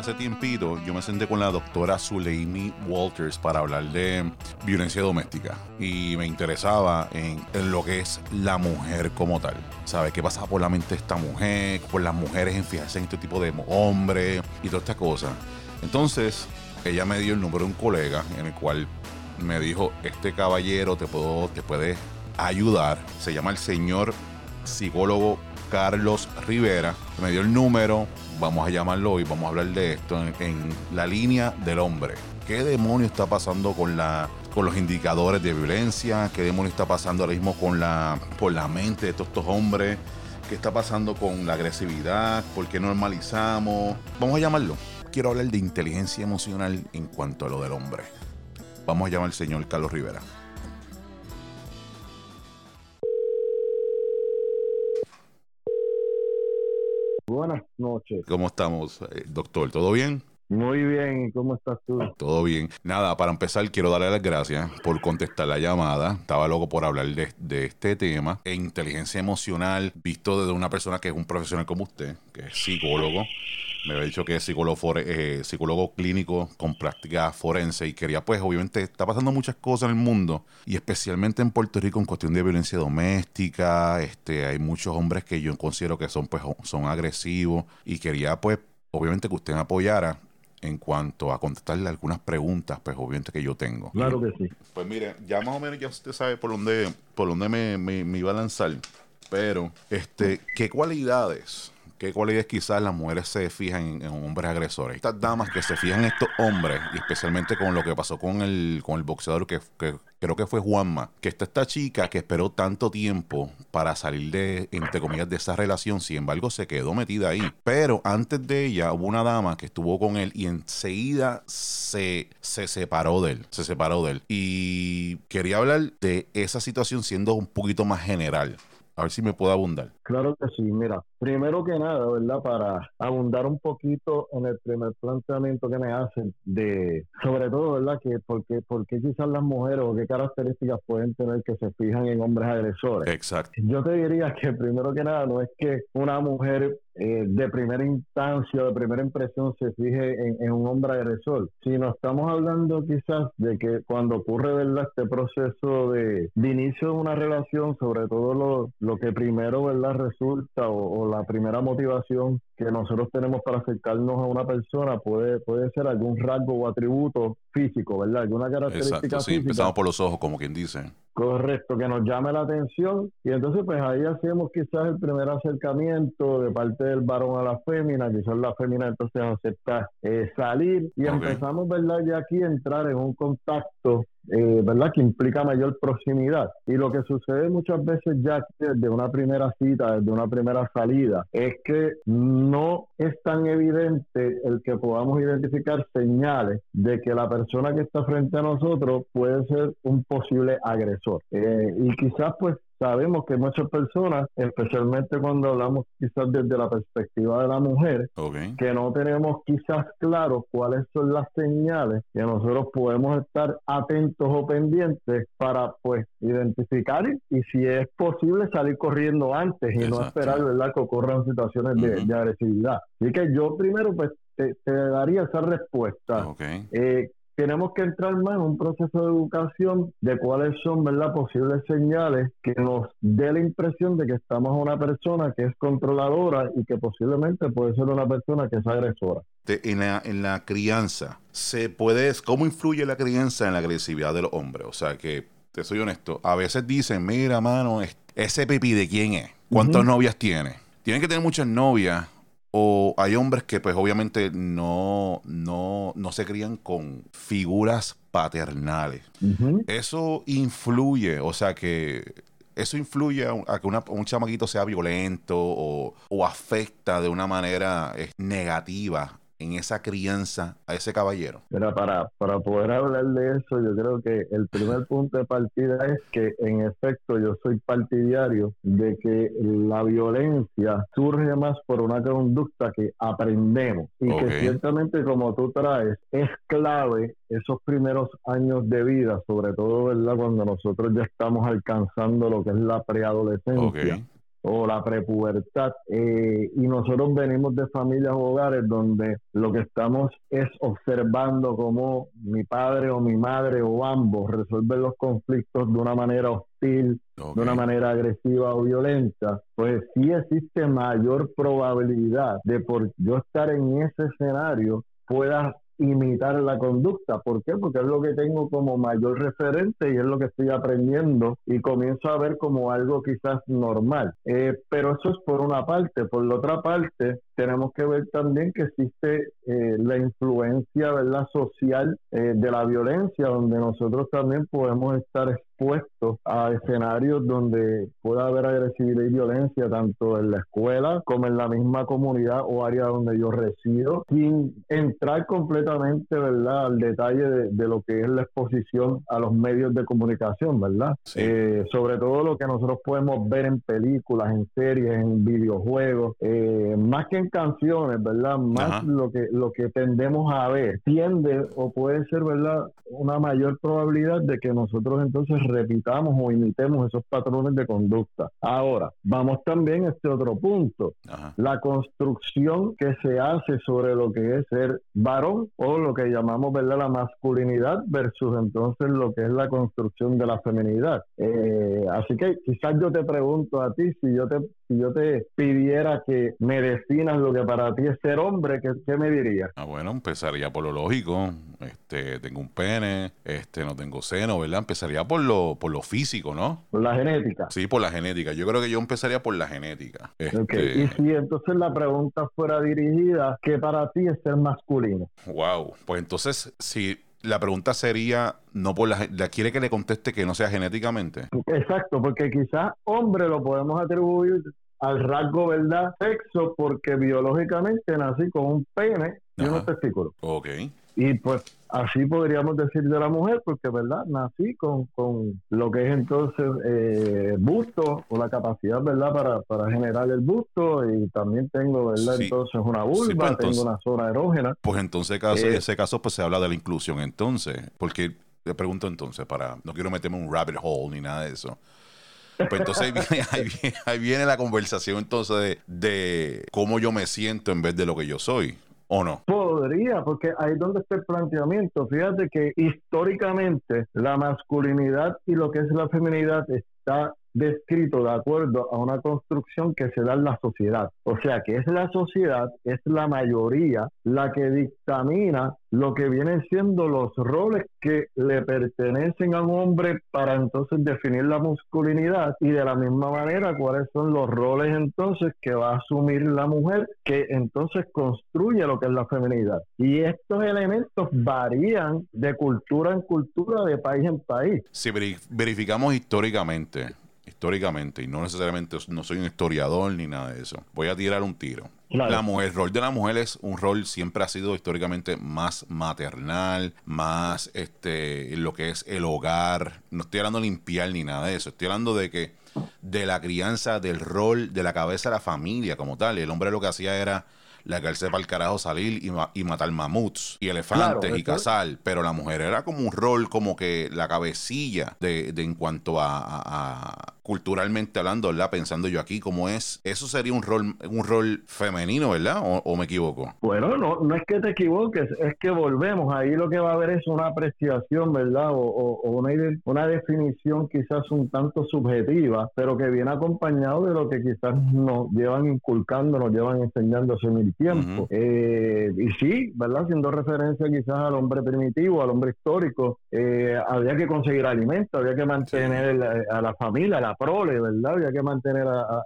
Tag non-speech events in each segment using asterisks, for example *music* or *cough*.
hace tiempito yo me senté con la doctora Suleimi Walters para hablar de violencia doméstica y me interesaba en, en lo que es la mujer como tal. ¿Sabes qué pasa por la mente de esta mujer? Por las mujeres en fijarse en este tipo de hombre y toda esta cosa. Entonces, ella me dio el número de un colega en el cual me dijo, este caballero te, puedo, te puede ayudar. Se llama el señor psicólogo Carlos Rivera. Me dio el número, vamos a llamarlo y vamos a hablar de esto en, la línea del hombre. ¿Qué demonio está pasando con la con los indicadores de violencia? ¿Qué demonio está pasando ahora mismo con la, por la mente de todos estos hombres? ¿Qué está pasando con la agresividad? ¿Por qué normalizamos? Vamos a llamarlo. Quiero hablar de inteligencia emocional en cuanto a lo del hombre. Vamos a llamar al señor Carlos Rivera. Buenas noches. ¿Cómo estamos, eh, doctor? ¿Todo bien? Muy bien, ¿cómo estás tú? Todo bien. Nada, para empezar, quiero darle las gracias por contestar la llamada. Estaba loco por hablar de, de, este tema. E inteligencia emocional, visto desde una persona que es un profesional como usted, que es psicólogo me había dicho que es psicólogo, eh, psicólogo clínico con práctica forense y quería, pues, obviamente, está pasando muchas cosas en el mundo y especialmente en Puerto Rico en cuestión de violencia doméstica. Este, hay muchos hombres que yo considero que son, pues, son agresivos y quería, pues, obviamente que usted me apoyara en cuanto a contestarle algunas preguntas, pues obviamente que yo tengo. Claro que sí. Pues mire, ya más o menos ya usted sabe por dónde, por dónde me, me, me iba a lanzar. Pero, este, ¿qué cualidades qué cualidades quizás las mujeres se fijan en, hombres agresores. Estas damas que se fijan en estos hombres, y especialmente con lo que pasó con el, con el boxeador que, creo que fue Juanma, que está esta chica que esperó tanto tiempo para salir de, entre comillas, de esa relación, sin embargo se quedó metida ahí. Pero antes de ella hubo una dama que estuvo con él y enseguida se, se separó de él, se separó de él. Y quería hablar de esa situación siendo un poquito más general. A ver si me puedo abundar. Claro que sí, mira, primero que nada, ¿verdad? Para abundar un poquito en el primer planteamiento que me hacen de, sobre todo, ¿verdad? Que porque, porque quizás las mujeres o qué características pueden tener que se fijan en hombres agresores. Exacto. Yo te diría que primero que nada no es que una mujer eh, de primera instancia, de primera impresión se fije en, un hombre agresor, sino estamos hablando quizás de que cuando ocurre, ¿verdad? Este proceso de, de inicio de una relación, sobre todo lo, lo que primero, ¿verdad? Resulta o, la primera motivación que nosotros tenemos para acercarnos a una persona puede, puede ser algún rasgo o atributo físico, ¿verdad? Alguna característica Exacto, sí, empezamos por los ojos, como quien dice. Correcto, que nos llame la atención y entonces pues ahí hacemos quizás el primer acercamiento de parte del varón a la fémina, quizás la fémina entonces acepta eh, salir y empezamos, ¿verdad? Ya aquí a entrar en un contacto eh, ¿verdad? Que implica mayor proximidad. Y lo que sucede muchas veces ya desde una primera cita, desde una primera salida, es que no es tan evidente el que podamos identificar señales de que la persona que está frente a nosotros puede ser un posible agresor. Eh, y quizás pues sabemos que muchas personas, especialmente cuando hablamos quizás desde la perspectiva de la mujer, que no tenemos quizás claro cuáles son las señales que nosotros podemos estar atentos o pendientes para pues identificar y si es posible salir corriendo antes y no esperar verdad que ocurran situaciones de, agresividad. Así que yo primero pues te, daría esa respuesta. Eh, tenemos que entrar más en un proceso de educación de cuáles son ¿verdad? posibles señales que nos dé la impresión de que estamos a una persona que es controladora y que posiblemente puede ser una persona que es agresora. En la, en la crianza, se puede, ¿cómo influye la crianza en la agresividad del hombre? O sea que, te soy honesto, a veces dicen, mira, mano, ese pipí de quién es, cuántas novias tiene. Tienen que tener muchas novias o hay hombres que pues obviamente no, no, no se crían con figuras paternales. Eso influye, o sea que eso influye a, que un chamaquito sea violento o, o afecta de una manera eh, negativa en esa crianza a ese caballero? Mira, para, para poder hablar de eso, yo creo que el primer punto de partida es que en efecto yo soy partidario de que la violencia surge más por una conducta que aprendemos y que ciertamente como tú traes es clave esos primeros años de vida, sobre todo ¿verdad? cuando nosotros ya estamos alcanzando lo que es la preadolescencia o la prepubertad. Eh, y nosotros venimos de familias o hogares donde lo que estamos es observando cómo mi padre o mi madre o ambos resuelven los conflictos de una manera hostil, de una manera agresiva o violenta, pues sí existe mayor probabilidad de por yo estar en ese escenario pueda imitar la conducta. ¿Por qué? Porque es lo que tengo como mayor referente y es lo que estoy aprendiendo y comienzo a ver como algo quizás normal. Eh, pero eso es por una parte. Por la otra parte, tenemos que ver también que existe eh, la influencia ¿verdad? social eh, de la violencia, donde nosotros también podemos estar expuestos a escenarios donde pueda haber agresividad y violencia, tanto en la escuela como en la misma comunidad o área donde yo resido, sin entrar completamente ¿verdad? al detalle de, lo que es la exposición a los medios de comunicación, ¿verdad? Eh, sobre todo lo que nosotros podemos ver en películas, en series, en videojuegos, más que en canciones, ¿verdad? Más lo que lo que tendemos a ver tiende o puede ser, ¿verdad? Una mayor probabilidad de que nosotros entonces repitamos o imitemos esos patrones de conducta. Ahora, vamos también a este otro punto. La construcción que se hace sobre lo que es ser varón o lo que llamamos, ¿verdad? La masculinidad versus entonces lo que es la construcción de la feminidad. Eh, así que quizás yo te pregunto a ti si yo te si yo te pidiera que me definas lo que para ti es ser hombre, ¿qué, me dirías? Ah, bueno, empezaría por lo lógico. Este, tengo un pene, este, no tengo seno, ¿verdad? Empezaría por lo, por lo físico, ¿no? Por la genética. Sí, por la genética. Yo creo que yo empezaría por la genética. Este... Y si entonces la pregunta fuera dirigida, ¿qué para ti es ser masculino? Wow. Pues entonces, si la pregunta sería, no por la, la, quiere que le conteste que no sea genéticamente. Exacto, porque quizás hombre lo podemos atribuir al rasgo, ¿verdad? Sexo, porque biológicamente nací con un pene y unos testículos. Ok. Y pues así podríamos decir de la mujer, porque, ¿verdad? Nací con, con lo que es entonces eh, busto o la capacidad, ¿verdad? Para, para generar el busto y también tengo, ¿verdad? Entonces una vulva, pues, tengo una zona erógena. Pues entonces, caso, en eh, ese caso, pues se habla de la inclusión entonces, porque le pregunto entonces, para no quiero meterme en un rabbit hole ni nada de eso. Pues entonces ahí viene, la conversación entonces de, cómo yo me siento en vez de lo que yo soy. ¿O no? Podría, porque ahí es donde está el planteamiento. Fíjate que históricamente la masculinidad y lo que es la feminidad está descrito de acuerdo a una construcción que se da en la sociedad. O sea que es la sociedad, es la mayoría la que dictamina lo que vienen siendo los roles que le pertenecen a un hombre para entonces definir la masculinidad y de la misma manera cuáles son los roles entonces que va a asumir la mujer que entonces construye lo que es la feminidad. Y estos elementos varían de cultura en cultura, de país en país. Si verificamos históricamente, históricamente, y no necesariamente no soy un historiador ni nada de eso, voy a tirar un tiro. La mujer, el rol de la mujer es un rol siempre ha sido históricamente más maternal, más este lo que es el hogar. No estoy hablando de limpiar ni nada de eso. Estoy hablando de que de la crianza, del rol, de la cabeza de la familia como tal. El hombre lo que hacía era la que él sepa el carajo salir y, y matar mamuts y elefantes y cazar, pero la mujer era como un rol como que la cabecilla de, de en cuanto a, culturalmente hablando, ¿verdad? Pensando yo aquí cómo es, eso sería un rol un rol femenino, ¿verdad? ¿O, me equivoco? Bueno, no, no es que te equivoques, es que volvemos, ahí lo que va a haber es una apreciación, ¿verdad? O, una, una definición quizás un tanto subjetiva, pero que viene acompañado de lo que quizás nos llevan inculcando, nos llevan enseñando hace mil tiempo. Eh, y sí, ¿verdad? Haciendo referencia quizás al hombre primitivo, al hombre histórico, eh, había que conseguir alimento, había que mantener a la familia, a la prole, ¿verdad? Había que mantener a,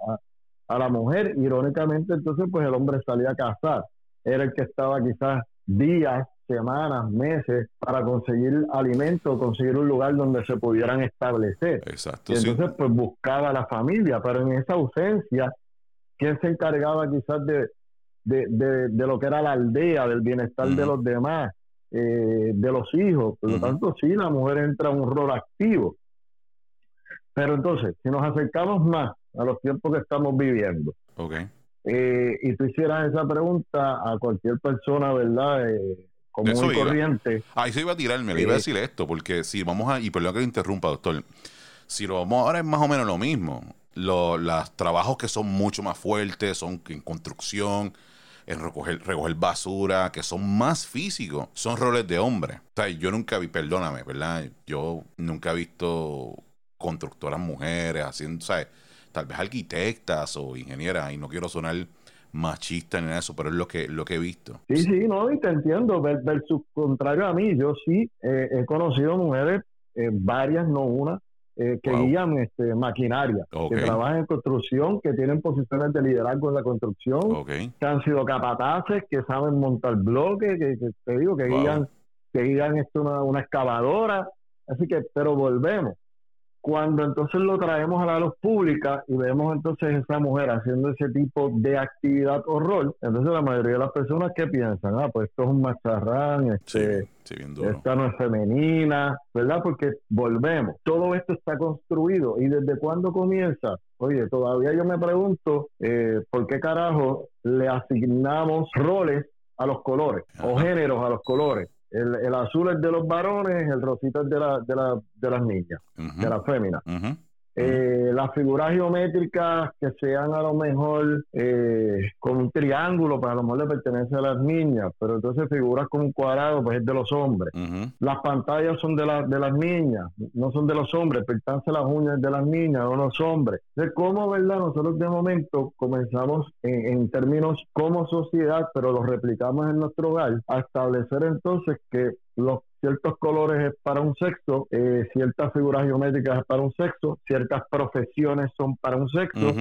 a, la mujer. Irónicamente, entonces, pues el hombre salía a cazar. Era el que estaba quizás días, semanas, meses para conseguir alimento, conseguir un lugar donde se pudieran establecer. Exacto. Y entonces, pues buscaba a la familia, pero en esa ausencia, ¿quién se encargaba quizás de, de, de, lo que era la aldea, del bienestar de los demás, eh, de los hijos. Por lo tanto, sí, la mujer entra en un rol activo. Pero entonces, si nos acercamos más a los tiempos que estamos viviendo, okay. Eh, y tú hicieras esa pregunta a cualquier persona, ¿verdad? Eh, común y corriente. Ahí se iba a tirarme, le iba a decir esto, porque si vamos a, y perdón que le interrumpa, doctor, si lo vamos ahora es más o menos lo mismo los trabajos que son mucho más fuertes, son en construcción, en recoger, recoger basura, que son más físicos, son roles de hombre. O sea, yo nunca vi, perdóname, ¿verdad? Yo nunca he visto constructoras mujeres haciendo, ¿sabes? Tal vez arquitectas o ingenieras, y no quiero sonar machista ni nada de eso, pero es lo que, lo que he visto. Sí, sí, no, y te entiendo, versus contrario a mí, yo sí eh, he conocido mujeres, eh, varias, no una, eh, que guían este, maquinaria, que trabajan en construcción, que tienen posiciones de liderazgo en la construcción, que han sido capataces, que saben montar bloques, que, te digo, que guían, que guían esto una, una excavadora. Así que, pero volvemos cuando entonces lo traemos a la luz pública y vemos entonces esa mujer haciendo ese tipo de actividad o rol, entonces la mayoría de las personas que piensan, ah, pues esto es un macharrán, este, esta no es femenina, ¿verdad? Porque volvemos, todo esto está construido y desde cuándo comienza, oye, todavía yo me pregunto eh, por qué carajo le asignamos roles a los colores o géneros a los colores. El, azul es de los varones, el rosita es de, la, de, la, de las niñas, de las féminas. Eh, las figuras geométricas que sean a lo mejor eh, con un triángulo, pues a lo mejor le pertenece a las niñas, pero entonces figuras con un cuadrado, pues es de los hombres. Las pantallas son de, de las niñas, no son de los hombres, pertenece las uñas de las niñas, no los hombres. De cómo, ¿verdad? Nosotros de momento comenzamos en, en términos como sociedad, pero lo replicamos en nuestro hogar, a establecer entonces que los ciertos colores es para un sexo, eh, ciertas figuras geométricas es para un sexo, ciertas profesiones son para un sexo,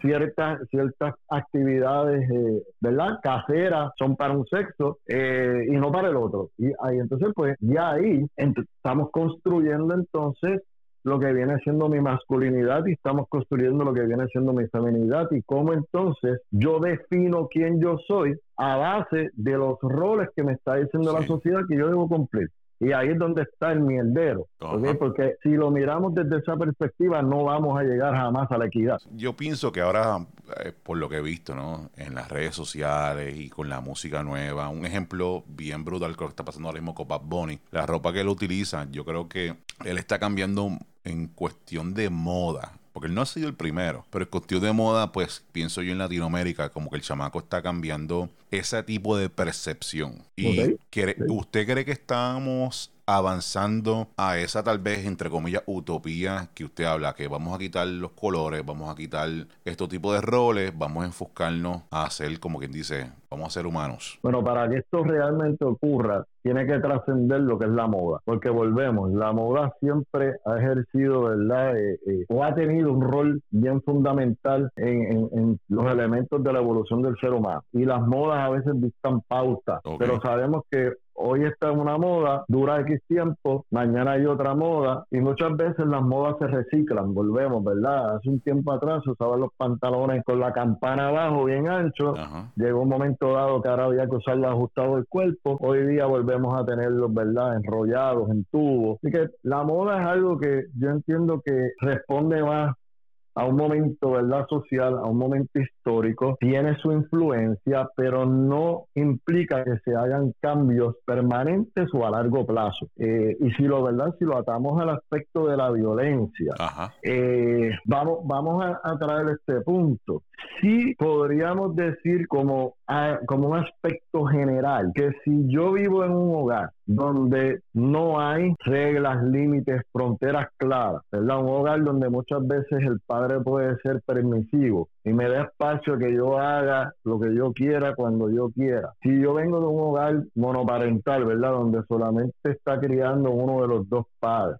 ciertas ciertas actividades, eh, ¿verdad? Caseras son para un sexo eh, y no para el otro. Y ahí entonces, pues ya ahí estamos construyendo entonces lo que viene siendo mi masculinidad y estamos construyendo lo que viene siendo mi feminidad y cómo entonces yo defino quién yo soy a base de los roles que me está diciendo la sociedad que yo debo cumplir. Y ahí es donde está el mierdero. Porque si lo miramos desde esa perspectiva, no vamos a llegar jamás a la equidad. Yo pienso que ahora, eh, por lo que he visto ¿no? en las redes sociales y con la música nueva, un ejemplo bien brutal que está pasando ahora mismo con Bad Bunny, la ropa que él utiliza, yo creo que él está cambiando en cuestión de moda porque él no ha sido el primero, pero en cuestión de moda, pues pienso yo en Latinoamérica, como que el chamaco está cambiando ese tipo de percepción. ¿Y usted cree que estamos avanzando a esa tal vez, entre comillas, utopía que usted habla, que vamos a quitar los colores, vamos a quitar estos tipos de roles, vamos a enfocarnos a ser, como quien dice, vamos a ser humanos. Bueno, para que esto realmente ocurra, tiene que trascender lo que es la moda, porque volvemos, la moda siempre ha ejercido, ¿verdad? Eh, eh, o ha tenido un rol bien fundamental en, los elementos de la evolución del ser humano. Y las modas a veces dictan pauta, pero sabemos que hoy está en una moda, dura X tiempo, mañana hay otra moda y muchas veces las modas se reciclan, volvemos, ¿verdad? Hace un tiempo atrás usaban los pantalones con la campana abajo bien ancho, llegó un momento dado que ahora había que usarlos ajustados el cuerpo, hoy día volvemos a tenerlos, ¿verdad? Enrollados en tubos. Así que la moda es algo que yo entiendo que responde más a un momento verdad social, a un momento histórico, tiene su influencia, pero no implica que se hagan cambios permanentes o a largo plazo. Eh, y si lo verdad, si lo atamos al aspecto de la violencia, eh, vamos, vamos a, a, traer este punto. Sí podríamos decir como, como un aspecto general que si yo vivo en un hogar donde no hay reglas, límites, fronteras claras, ¿verdad? Un hogar donde muchas veces el padre puede ser permisivo y me da espacio que yo haga lo que yo quiera cuando yo quiera. Si yo vengo de un hogar monoparental, ¿verdad? Donde solamente está criando uno de los dos padres.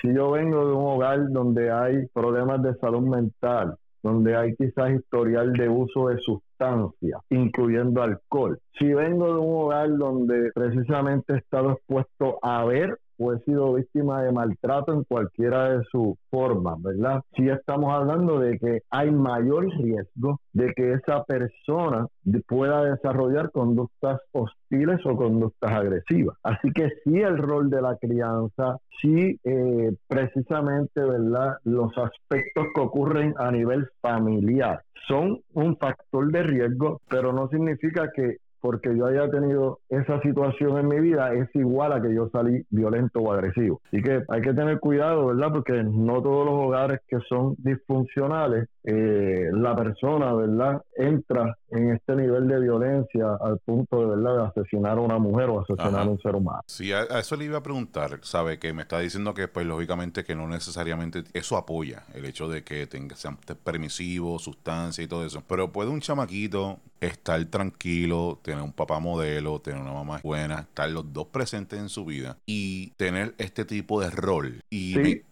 Si yo vengo de un hogar donde hay problemas de salud mental, donde hay quizás historial de uso de sustancias, incluyendo alcohol. Si vengo de un hogar donde precisamente he estado expuesto a ver o he sido víctima de maltrato en cualquiera de sus formas, ¿verdad? Si estamos hablando de que hay mayor riesgo de que esa persona pueda desarrollar conductas hostiles o conductas agresivas. Así que sí el rol de la crianza, sí eh, precisamente, ¿verdad? Los aspectos que ocurren a nivel familiar son un factor de riesgo, pero no significa que porque yo haya tenido esa situación en mi vida es igual a que yo salí violento o agresivo. Así que hay que tener cuidado, ¿verdad? Porque no todos los hogares que son disfuncionales, eh, la persona, ¿verdad? Entra en este nivel de violencia al punto de, ¿verdad? De asesinar a una mujer o asesinar a un ser humano. Sí, a, eso le iba a preguntar, ¿sabe? Que me está diciendo que, pues, lógicamente que no necesariamente eso apoya el hecho de que tenga, sean permisivos, sustancia y todo eso. Pero puede un chamaquito estar tranquilo, tener un papá modelo, tener una mamá buena, estar los dos presentes en su vida y tener este tipo de rol. Y,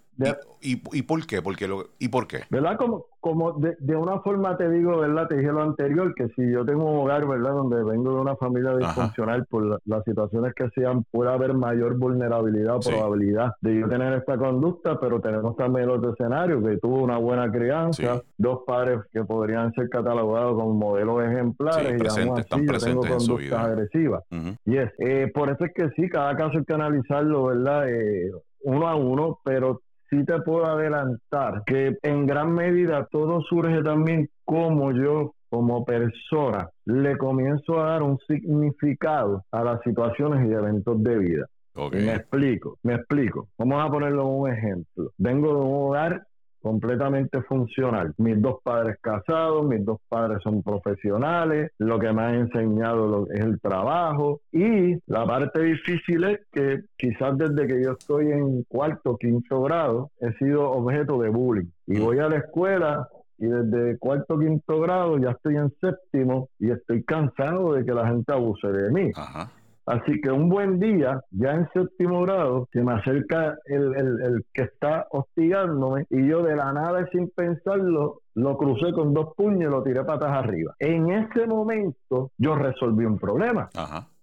y, y, por qué? Porque lo, ¿Y por qué? ¿Verdad? Como, como de, de, una forma te digo, ¿verdad? Te dije lo anterior, que si yo tengo un hogar, ¿verdad? Donde vengo de una familia disfuncional, por las situaciones que sean, puede haber mayor vulnerabilidad o probabilidad de yo tener esta conducta, pero tenemos también los escenarios, que tuvo una buena crianza, dos padres que podrían ser catalogados como modelos ejemplares, y aún así yo tengo conductas agresivas. Y es, eh, por eso es que sí, cada caso hay que analizarlo, ¿verdad? Eh, uno a uno, pero sí te puedo adelantar que en gran medida todo surge también como yo como persona le comienzo a dar un significado a las situaciones y eventos de vida. Me explico, me explico. Vamos a ponerlo un ejemplo. Vengo de un hogar completamente funcional. Mis dos padres casados, mis dos padres son profesionales, lo que me ha enseñado es el trabajo y la parte difícil es que quizás desde que yo estoy en cuarto, quinto grado, he sido objeto de bullying y voy a la escuela y desde cuarto, quinto grado ya estoy en séptimo y estoy cansado de que la gente abuse de mí. Ajá. Así que un buen día, ya en séptimo grado, se me acerca el, el, que está hostigándome y yo de la nada y sin pensarlo lo crucé con dos puños y lo tiré patas arriba. En ese momento yo resolví un problema.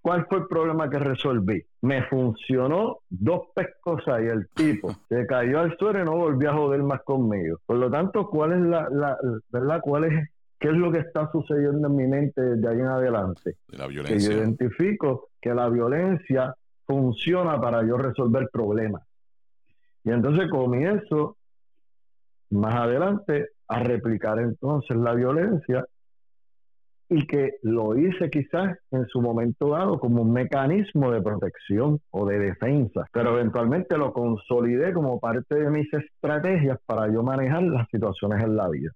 ¿Cuál fue el problema que resolví? Me funcionó dos pescos ahí. El tipo *laughs* se cayó al suelo y no volvió a joder más conmigo. Por lo tanto, ¿cuál es la, la verdad? ¿Cuál es ¿Qué es lo que está sucediendo en mi mente desde ahí en adelante? la violencia. Que yo identifico que la violencia funciona para yo resolver problemas. Y entonces comienzo más adelante a replicar entonces la violencia y que lo hice quizás en su momento dado como un mecanismo de protección o de defensa, pero eventualmente lo consolidé como parte de mis estrategias para yo manejar las situaciones en la vida.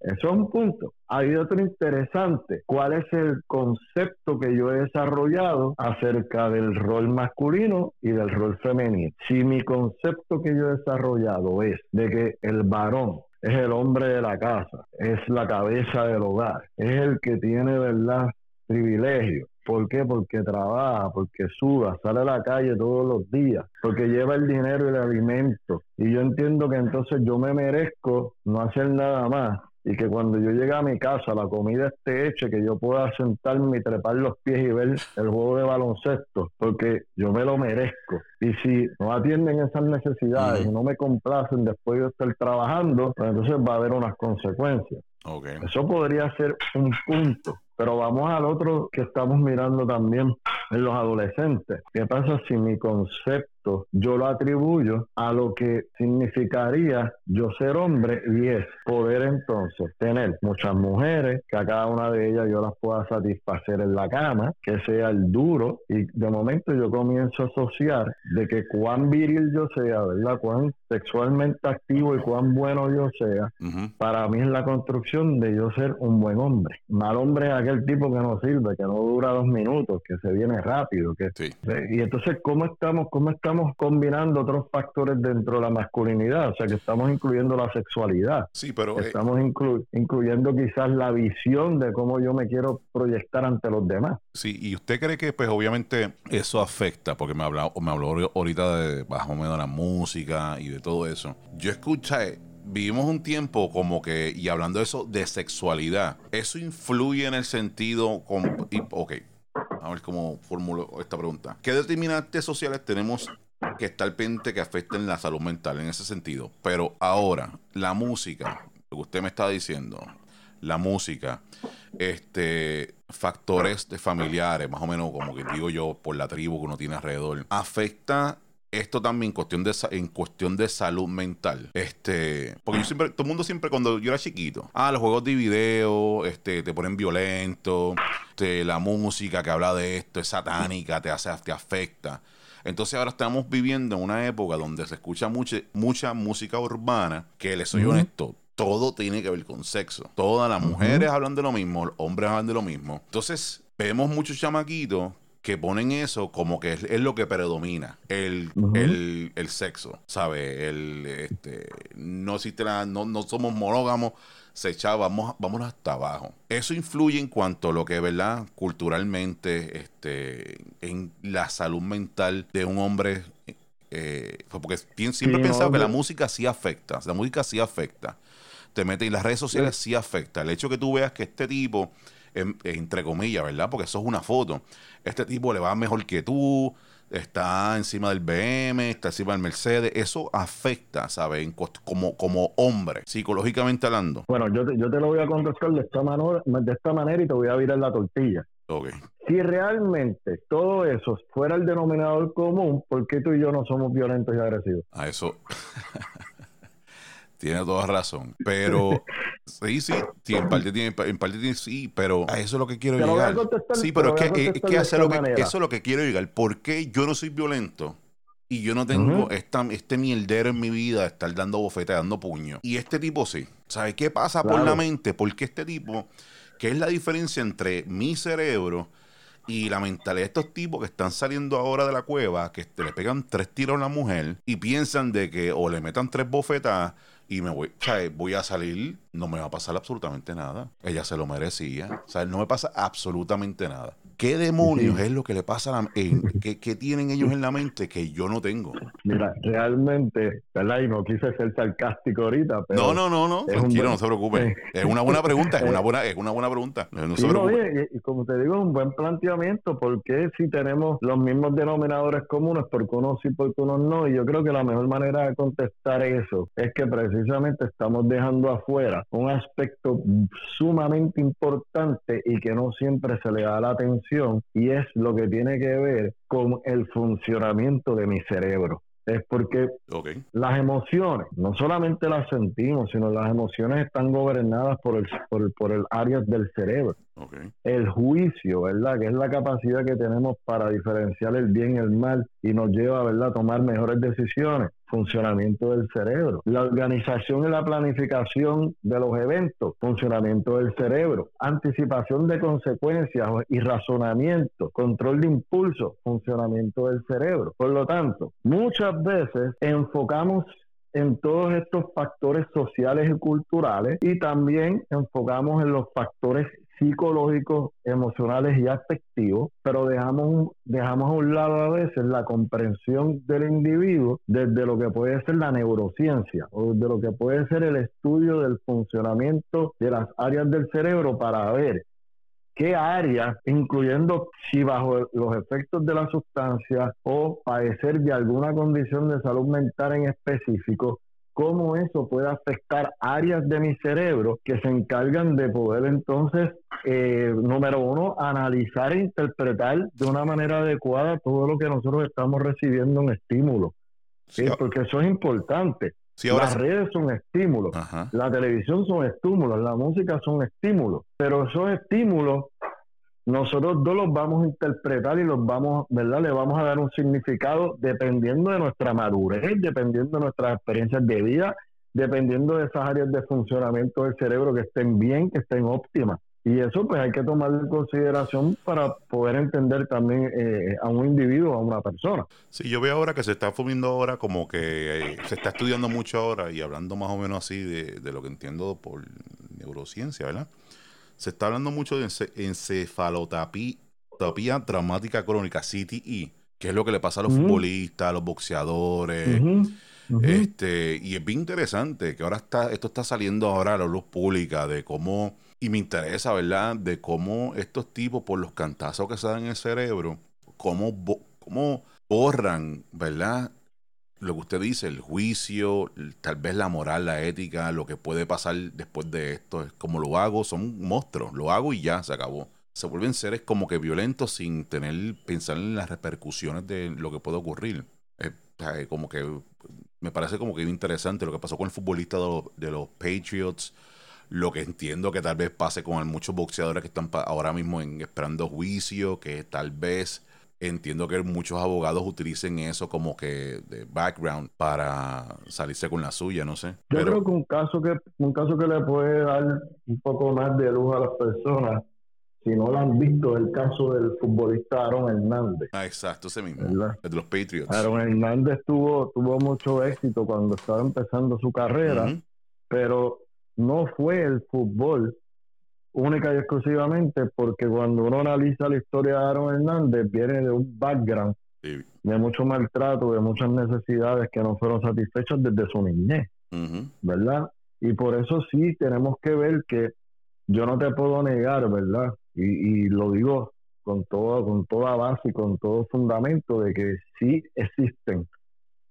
Eso es un punto. Hay otro interesante. ¿Cuál es el concepto que yo he desarrollado acerca del rol masculino y del rol femenino? Si mi concepto que yo he desarrollado es de que el varón es el hombre de la casa, es la cabeza del hogar, es el que tiene, ¿verdad?, privilegio. ¿Por qué? Porque trabaja, porque suda, sale a la calle todos los días, porque lleva el dinero y el alimento. Y yo entiendo que entonces yo me merezco no hacer nada más y que cuando yo llegue a mi casa la comida esté hecha, que yo pueda sentarme y trepar los pies y ver el juego de baloncesto, porque yo me lo merezco. Y si no atienden esas necesidades no me complacen después de estar trabajando, pues entonces va a haber unas consecuencias. Eso podría ser un punto. Pero vamos al otro que estamos mirando también en los adolescentes. ¿Qué pasa si mi concepto yo lo atribuyo a lo que significaría yo ser hombre y es poder entonces tener muchas mujeres, que a cada una de ellas yo las pueda satisfacer en la cama, que sea el duro y de momento yo comienzo a asociar de que cuán viril yo sea, ¿verdad? Cuán sexualmente activo y cuán bueno yo sea, para mí es la construcción de yo ser un buen hombre. Mal hombre es aquel tipo que no sirve, que no dura dos minutos, que se viene rápido. que Y entonces, ¿cómo estamos, ¿cómo estamos combinando otros factores dentro de la masculinidad? O sea, que estamos incluyendo la sexualidad. Sí, pero... Eh, estamos incluyendo quizás la visión de cómo yo me quiero proyectar ante los demás. Sí, y usted cree que pues obviamente eso afecta, porque me habló, me habló ahorita de bajo medio de la música y de todo eso. Yo escuché vivimos un tiempo como que, y hablando de eso, de sexualidad, eso influye en el sentido, con, ok, a ver cómo formulo esta pregunta. ¿Qué determinantes sociales tenemos que estar pendiente que afecten la salud mental en ese sentido? Pero ahora, la música, lo que usted me está diciendo, la música, este, factores de familiares, más o menos como que digo yo, por la tribu que uno tiene alrededor, afecta esto también cuestión de, en cuestión de salud mental. Este, porque yo siempre, todo el mundo siempre cuando yo era chiquito, ah, los juegos de video, este, te ponen violento, este, la música que habla de esto es satánica, te hace, te afecta. Entonces ahora estamos viviendo en una época donde se escucha mucha, mucha música urbana, que les soy honesto, todo tiene que ver con sexo. Todas las mujeres hablan de lo mismo, los hombres hablan de lo mismo. Entonces, vemos muchos chamaquitos que ponen eso como que es, lo que predomina, el, el, sexo, ¿sabes? El, este, no existe la, no, no somos monógamos, se echaba, vamos, vámonos hasta abajo. Eso influye en cuanto a lo que, ¿verdad? Culturalmente, este, en la salud mental de un hombre. Eh, porque siempre he pensado que la música sí afecta, la música sí afecta. Te mete y las redes sociales sí afecta. El hecho que tú veas que este tipo entre comillas, ¿verdad? Porque eso es una foto. Este tipo le va mejor que tú, está encima del BM, está encima del Mercedes. Eso afecta, ¿sabes? Como, como hombre, psicológicamente hablando. Bueno, yo te, yo te lo voy a contestar de esta, manera, de esta manera y te voy a virar la tortilla. Okay. Si realmente todo eso fuera el denominador común, ¿por qué tú y yo no somos violentos y agresivos? A eso. *laughs* Tiene toda razón. Pero *laughs* sí, sí, en parte tiene, en parte tiene, sí, pero a eso es lo que quiero llegar. Sí, pero es que, es que hacer lo que, eso es lo que quiero llegar. ¿Por qué yo no soy violento? Y yo no tengo esta, este mierdero en mi vida de estar dando bofetas, dando puño. Y este tipo sí. ¿Sabes qué pasa por la mente? Porque este tipo, ¿qué es la diferencia entre mi cerebro y la mentalidad de estos tipos que están saliendo ahora de la cueva, que le pegan tres tiros a una mujer y piensan de que o le metan tres bofetas y me voy, o sea, voy a salir, no me va a pasar absolutamente nada. Ella se lo merecía. O sea, no me pasa absolutamente nada. ¿Qué demonios es lo que le pasa a la, ¿qué, tienen ellos en la mente que yo no tengo? Mira, realmente, ¿verdad? Y no quise ser sarcástico ahorita, pero... No, no, no, no, tranquilo, no se preocupe. Es una buena pregunta, es *laughs* una buena, es una buena pregunta. No se preocupe. y, como te digo, es un buen planteamiento, porque si tenemos los mismos denominadores comunes, porque unos sí, porque unos no, y yo creo que la mejor manera de contestar eso es que precisamente estamos dejando afuera un aspecto sumamente importante y que no siempre se le da la atención y es lo que tiene que ver con el funcionamiento de mi cerebro. Es porque las emociones, no solamente las sentimos, sino las emociones están gobernadas por el, por, por el área del cerebro. El juicio, ¿verdad? Que es la capacidad que tenemos para diferenciar el bien y el mal y nos lleva, ¿verdad?, a tomar mejores decisiones. Funcionamiento del cerebro. La organización y la planificación de los eventos. Funcionamiento del cerebro. Anticipación de consecuencias y razonamiento. Control de impulso. Funcionamiento del cerebro. Por lo tanto, muchas veces enfocamos en todos estos factores sociales y culturales y también enfocamos en los factores psicológicos, emocionales y afectivos, pero dejamos, dejamos a un lado a veces la comprensión del individuo desde lo que puede ser la neurociencia o desde lo que puede ser el estudio del funcionamiento de las áreas del cerebro para ver qué áreas, incluyendo si bajo los efectos de la sustancia o padecer de alguna condición de salud mental en específico, cómo eso puede afectar áreas de mi cerebro que se encargan de poder entonces, eh, número uno, analizar e interpretar de una manera adecuada todo lo que nosotros estamos recibiendo en estímulos. Sí, Porque eso es importante. Las redes son estímulos, la televisión son estímulos, la música son estímulos, pero esos estímulos nosotros dos los vamos a interpretar y los vamos, ¿verdad? Le vamos a dar un significado dependiendo de nuestra madurez, dependiendo de nuestras experiencias de vida, dependiendo de esas áreas de funcionamiento del cerebro que estén bien, que estén óptimas. Y eso pues hay que tomarlo en consideración para poder entender también eh, a un individuo, a una persona. Sí, yo veo ahora que se está fumiendo ahora como que eh, se está estudiando mucho ahora y hablando más o menos así de, de lo que entiendo por neurociencia, ¿verdad? Se está hablando mucho de encefalotapia traumática crónica, CTE, que es lo que le pasa a los futbolistas, a los boxeadores. Este, y es bien interesante que ahora está, esto está saliendo ahora a la luz pública de cómo, y me interesa, ¿verdad? De cómo estos tipos, por los cantazos que se dan en el cerebro, cómo, cómo borran, ¿verdad? Lo que usted dice, el juicio, tal vez la moral, la ética, lo que puede pasar después de esto, es como lo hago, son monstruos, lo hago y ya, se acabó. Se vuelven seres como que violentos sin tener, pensar en las repercusiones de lo que puede ocurrir. Es como que me parece como que interesante lo que pasó con el futbolista de los, Patriots, lo que entiendo que tal vez pase con muchos boxeadores que están ahora mismo en, esperando juicio, que tal vez entiendo que muchos abogados utilicen eso como que de background para salirse con la suya, no sé. Yo creo que un caso que un caso que le puede dar un poco más de luz a las personas si no lo han visto, el caso del futbolista Aaron Hernández. Ah, exacto, ese mismo, el de los Patriots. Aaron Hernández tuvo, tuvo mucho éxito cuando estaba empezando su carrera, pero no fue el fútbol única y exclusivamente porque cuando uno analiza la historia de Aaron Hernández, viene de un background de mucho maltrato, de muchas necesidades que no fueron satisfechas desde su niñez, ¿verdad? Y por eso sí tenemos que ver que yo no te puedo negar, ¿verdad? Y, lo digo con todo, con toda base y con todo fundamento de que sí existen,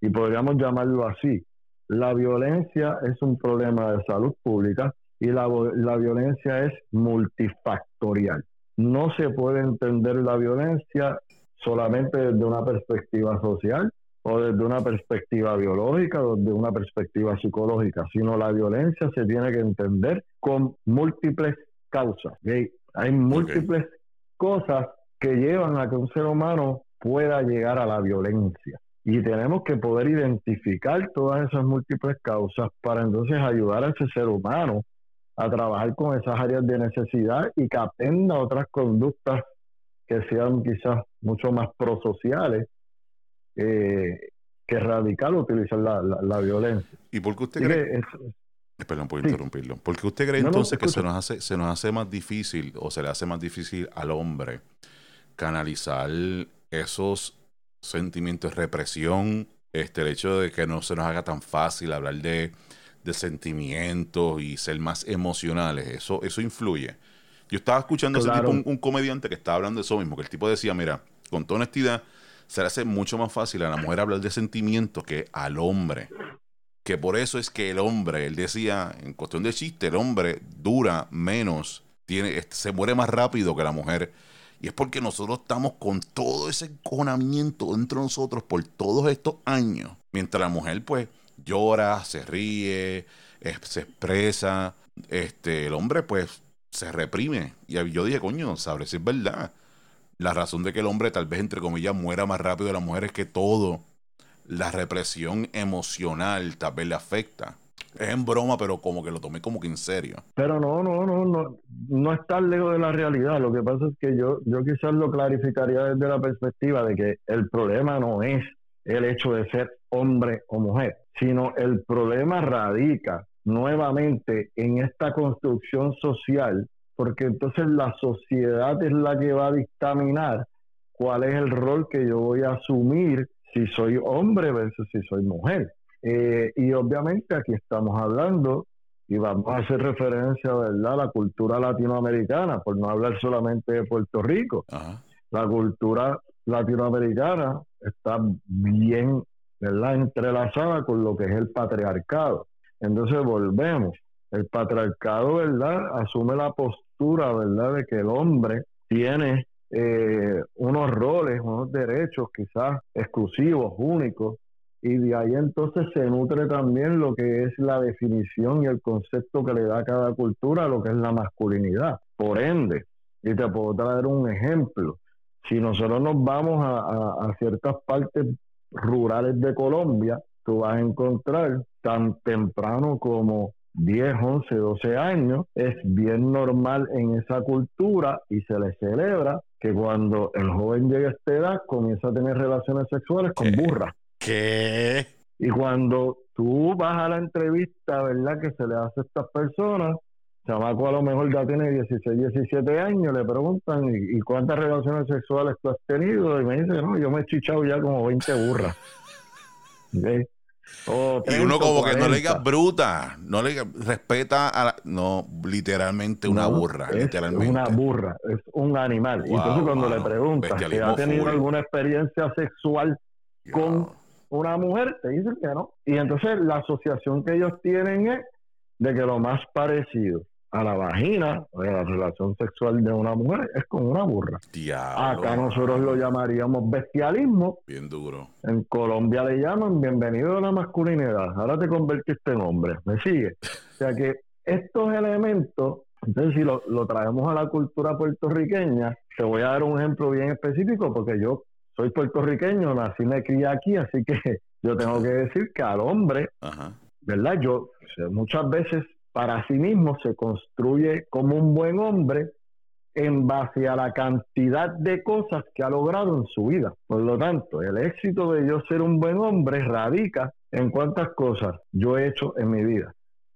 y podríamos llamarlo así. La violencia es un problema de salud pública y la, la violencia es multifactorial. No se puede entender la violencia solamente desde una perspectiva social o desde una perspectiva biológica o desde una perspectiva psicológica, sino la violencia se tiene que entender con múltiples causas. Hay múltiples cosas que llevan a que un ser humano pueda llegar a la violencia. Y tenemos que poder identificar todas esas múltiples causas para entonces ayudar a ese ser humano a trabajar con esas áreas de necesidad y que aprenda otras conductas que sean quizás mucho más prosociales eh, que radical utilizar la, violencia. ¿Y por qué usted cree? Perdón por interrumpirlo. Porque usted cree entonces que se nos, hace, se nos hace más difícil o se le hace más difícil al hombre canalizar esos sentimientos de represión, este, el hecho de que no se nos haga tan fácil hablar de, sentimientos y ser más emocionales, eso, eso influye. Yo estaba escuchando ese tipo, un, comediante que estaba hablando de eso mismo, que el tipo decía, mira, con toda honestidad, se le hace mucho más fácil a la mujer hablar de sentimientos que al hombre que por eso es que el hombre, él decía, en cuestión de chiste, el hombre dura menos, tiene, se muere más rápido que la mujer. Y es porque nosotros estamos con todo ese encojonamiento dentro de nosotros por todos estos años. Mientras la mujer, pues, llora, se ríe, se expresa. Este, el hombre, pues, se reprime. Y yo dije, coño, sabré si es verdad. La razón de que el hombre, tal vez, entre comillas, muera más rápido de la mujer es que todo la represión emocional tal vez le afecta. Es en broma, pero como que lo tomé como que en serio. Pero no, no, no, no, no es tan lejos de la realidad. Lo que pasa es que yo, yo quizás lo clarificaría desde la perspectiva de que el problema no es el hecho de ser hombre o mujer, sino el problema radica nuevamente en esta construcción social, porque entonces la sociedad es la que va a dictaminar cuál es el rol que yo voy a asumir si soy hombre versus si soy mujer. Eh, y obviamente aquí estamos hablando y vamos a hacer referencia ¿verdad? a la cultura latinoamericana, por no hablar solamente de Puerto Rico. La cultura latinoamericana está bien ¿verdad? entrelazada con lo que es el patriarcado. Entonces volvemos. El patriarcado, ¿verdad? Asume la postura, ¿verdad?, de que el hombre tiene eh, unos roles, unos derechos quizás exclusivos, únicos, y de ahí entonces se nutre también lo que es la definición y el concepto que le da cada cultura a lo que es la masculinidad. Por ende, y te puedo traer un ejemplo, si nosotros nos vamos a, a ciertas partes rurales de Colombia, tú vas a encontrar tan temprano como 10, 11, 12 años, es bien normal en esa cultura y se le celebra que cuando el joven llega a esta edad comienza a tener relaciones sexuales con burras. ¿Qué? Y cuando tú vas a la entrevista, ¿verdad? Que se le hace a estas personas, chamaco a lo mejor ya tiene 16, 17 años, le preguntan, ¿y, cuántas relaciones sexuales tú has tenido? Y me dice, no, yo me he chichado ya como 20 burras. *laughs* y uno como que no le diga bruta, no le diga, respeta a la, no, literalmente una burra, es literalmente. Una burra, es un animal. y entonces cuando le preguntas si ha tenido alguna experiencia sexual con una mujer, te dicen que no. Y entonces la asociación que ellos tienen es de que lo más parecido a la vagina, o la relación sexual de una mujer es con una burra. Acá nosotros lo llamaríamos bestialismo. Bien duro. En Colombia le llaman bienvenido a la masculinidad. Ahora te convertiste en hombre. ¿Me sigue? O sea que estos elementos, entonces si lo, lo traemos a la cultura puertorriqueña, te voy a dar un ejemplo bien específico porque yo soy puertorriqueño, nací y me crié aquí, así que *laughs* yo tengo que decir que al hombre, ¿verdad? Yo muchas veces para sí mismo se construye como un buen hombre en base a la cantidad de cosas que ha logrado en su vida. Por lo tanto, el éxito de yo ser un buen hombre radica en cuántas cosas yo he hecho en mi vida.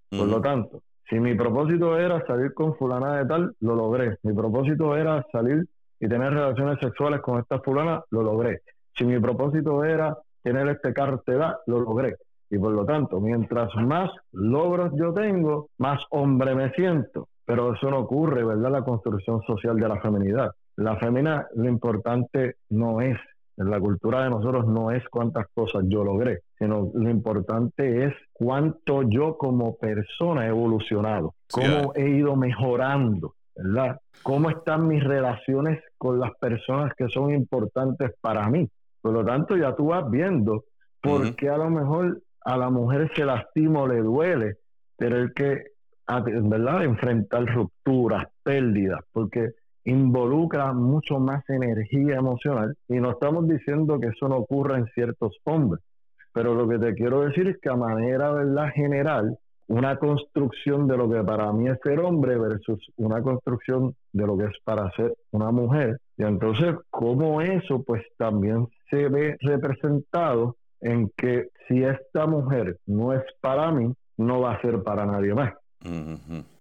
Por lo tanto, si mi propósito era salir con fulana de tal, lo logré. Mi propósito era salir y tener relaciones sexuales con esta fulana, lo logré. Si mi propósito era tener este carro de edad, lo logré. Y por lo tanto, mientras más logros yo tengo, más hombre me siento. Pero eso no ocurre, ¿verdad? La construcción social de la feminidad. La femina, lo importante no es, en la cultura de nosotros no es cuántas cosas yo logré, sino lo importante es cuánto yo como persona he evolucionado, cómo he ido mejorando, ¿verdad? Cómo están mis relaciones con las personas que son importantes para mí. Por lo tanto, ya tú vas viendo por qué a lo mejor a la mujer se lastima o le duele tener que ¿verdad? enfrentar rupturas, pérdidas, porque involucra mucho más energía emocional y no estamos diciendo que eso no ocurra en ciertos hombres, pero lo que te quiero decir es que a manera ¿verdad? general, una construcción de lo que para mí es ser hombre versus una construcción de lo que es para ser una mujer. Y entonces, ¿cómo eso pues también se ve representado en que si esta mujer no es para mí, no va a ser para nadie más.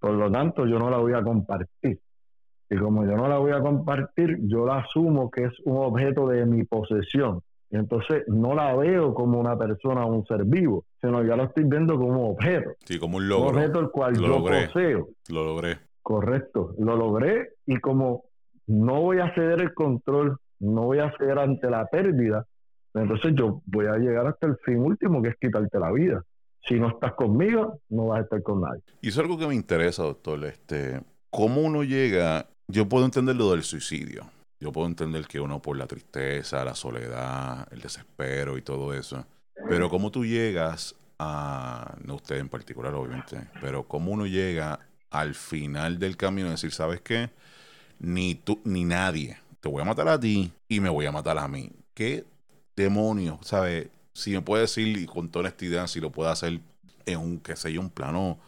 Por lo tanto, yo no la voy a compartir. Y como yo no la voy a compartir, yo la asumo que es un objeto de mi posesión. Y entonces no la veo como una persona o un ser vivo, sino ya la estoy viendo como un objeto. Sí, como un logro. Un objeto el cual yo poseo. Lo logré. Correcto, lo logré y como no voy a ceder el control, no voy a ceder ante la pérdida, entonces yo voy a llegar hasta el fin último, que es quitarte la vida. Si no estás conmigo, no vas a estar con nadie. Y es algo que me interesa, doctor. Este, ¿Cómo uno llega? Yo puedo entender lo del suicidio. Yo puedo entender que uno por la tristeza, la soledad, el desespero y todo eso. Pero cómo tú llegas a, no usted en particular obviamente, pero cómo uno llega al final del camino y decir, ¿sabes qué? Ni tú, ni nadie. Te voy a matar a ti y me voy a matar a mí. ¿Qué demonios, ¿sabes? Si me puede decir y con toda honestidad, si lo puede hacer en un, qué sé yo, un plano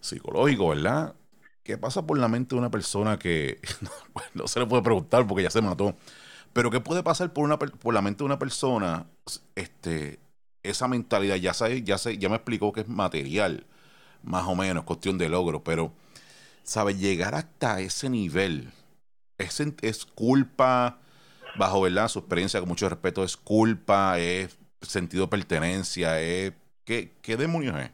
psicológico, ¿verdad? ¿Qué pasa por la mente de una persona que *laughs* no se le puede preguntar porque ya se mató? Pero ¿qué puede pasar por, una, por la mente de una persona? Este, esa mentalidad, ya, sabe, ya, sé, ya me explicó que es material, más o menos, cuestión de logro, pero, ¿sabe? Llegar hasta ese nivel es, es culpa, bajo ¿verdad? su experiencia con mucho respeto, es culpa, es sentido de pertenencia, es ¿qué, qué demonios es?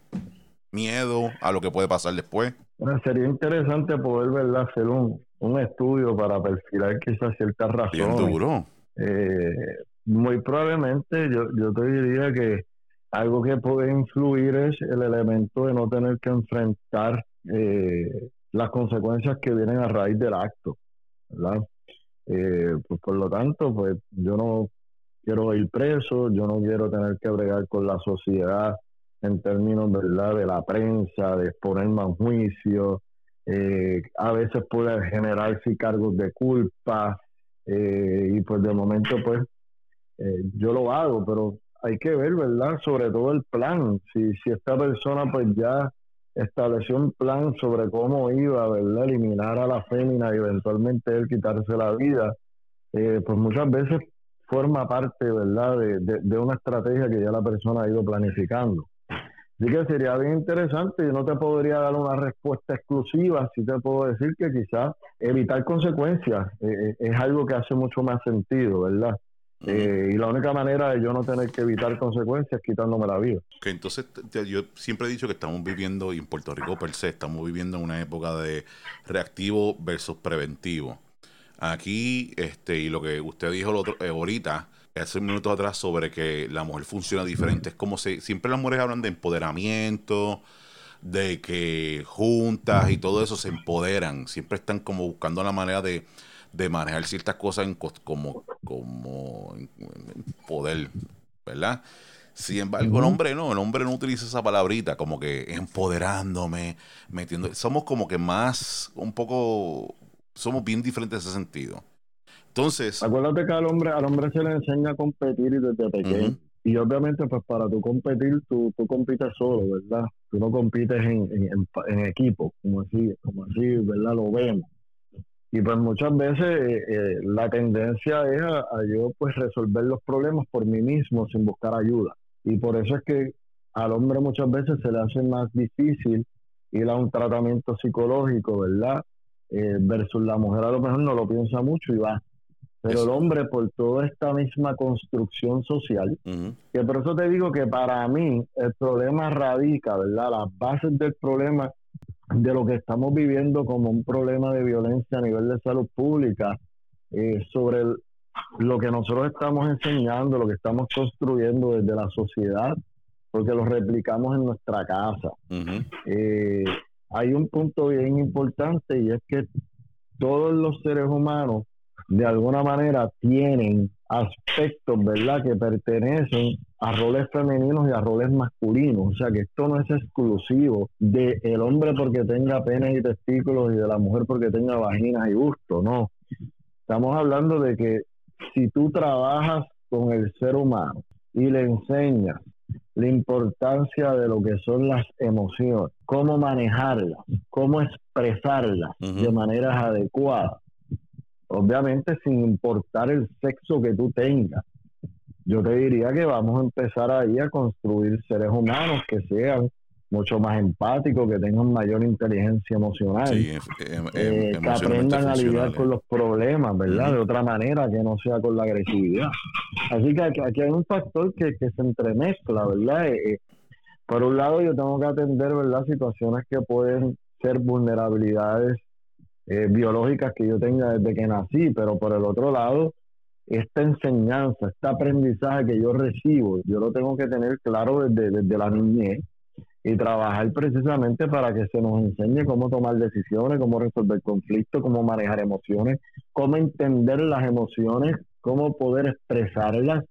Miedo a lo que puede pasar después. Bueno, sería interesante poder ¿verdad? hacer un, un estudio para perfilar quizás ciertas razones. Bien duro. Eh, muy probablemente yo, yo te diría que algo que puede influir es el elemento de no tener que enfrentar eh, las consecuencias que vienen a raíz del acto, ¿verdad? Eh, pues por lo tanto, pues yo no quiero ir preso, yo no quiero tener que bregar con la sociedad en términos ¿verdad? de la prensa, de exponerme a un juicio. Eh, a veces puede generarse cargos de culpa eh, y pues de momento pues yo lo hago, pero hay que ver, ¿verdad? Sobre todo el plan. Si, si esta persona pues ya estableció un plan sobre cómo iba, ¿verdad?, eliminar a la fémina y eventualmente él quitarse la vida, eh, pues muchas veces forma parte, ¿verdad?, de, una estrategia que ya la persona ha ido planificando. Así que sería bien interesante, yo no te podría dar una respuesta exclusiva, sí te puedo decir que quizás evitar consecuencias eh, eh, es algo que hace mucho más sentido, ¿verdad? Eh, y la única manera de yo no tener que evitar consecuencias es quitándome la vida. Que entonces yo siempre he dicho que estamos viviendo, y en Puerto Rico per se, estamos viviendo en una época de reactivo versus preventivo. Aquí, este, y lo que usted dijo el otro, eh, ahorita, hace minutos atrás, sobre que la mujer funciona diferente. Es como si siempre las mujeres hablan de empoderamiento, de que juntas y todo eso se empoderan, siempre están como buscando la manera de, manejar ciertas cosas en, como, como poder, ¿verdad? Sin embargo, el hombre no, el hombre no utiliza esa palabrita como que empoderándome, metiendo. Somos como que más, un poco, somos bien diferentes en ese sentido. Entonces. Acuérdate que al hombre, al hombre se le enseña a competir desde pequeño. Y obviamente, pues para tú competir, tú, tú compites solo, ¿verdad? Tú no compites en, en, equipo, como así, como así, ¿verdad? Lo vemos. Y pues muchas veces eh, eh, la tendencia es a, yo pues resolver los problemas por mí mismo sin buscar ayuda. Y por eso es que al hombre muchas veces se le hace más difícil ir a un tratamiento psicológico, ¿verdad? Eh, versus la mujer a lo mejor no lo piensa mucho y va. Pero el hombre, por toda esta misma construcción social, que por eso te digo que para mí el problema radica, ¿verdad? Las bases del problema de lo que estamos viviendo como un problema de violencia a nivel de salud pública, eh, sobre lo que nosotros estamos enseñando, lo que estamos construyendo desde la sociedad, porque lo replicamos en nuestra casa. Eh, hay un punto bien importante y es que todos los seres humanos de alguna manera tienen aspectos, ¿verdad?, que pertenecen a roles femeninos y a roles masculinos. O sea que esto no es exclusivo del el hombre porque tenga penes y testículos y de la mujer porque tenga vaginas y gusto, no. Estamos hablando de que si tú trabajas con el ser humano y le enseñas la importancia de lo que son las emociones, cómo manejarlas, cómo expresarlas de maneras adecuadas, obviamente sin importar el sexo que tú tengas. Yo te diría que vamos a empezar ahí a construir seres humanos que sean mucho más empáticos, que tengan mayor inteligencia emocional, em, em, eh, que aprendan a lidiar con los problemas, ¿verdad? De otra manera, que no sea con la agresividad. Así que aquí, hay un factor que, se entremezcla, ¿verdad? Eh, eh, por un lado, yo tengo que atender, ¿verdad? Situaciones que pueden ser vulnerabilidades eh, biológicas que yo tenga desde que nací, pero por el otro lado, esta enseñanza, este aprendizaje que yo recibo, yo lo tengo que tener claro desde, desde la niñez y trabajar precisamente para que se nos enseñe cómo tomar decisiones, cómo resolver conflictos, cómo manejar emociones, cómo entender las emociones, cómo poder expresarlas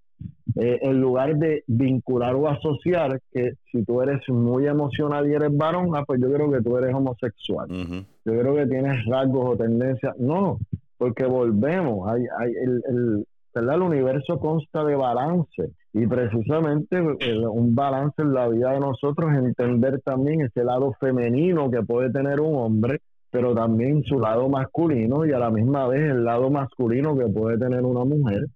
eh, en lugar de vincular o asociar que si tú eres muy emocional y eres varón, ah, pues yo creo que tú eres homosexual. Yo creo que tienes rasgos o tendencias. No, porque volvemos. Hay, hay el, el, el universo consta de balance y precisamente un balance en la vida de nosotros es entender también ese lado femenino que puede tener un hombre, pero también su lado masculino y a la misma vez el lado masculino que puede tener una mujer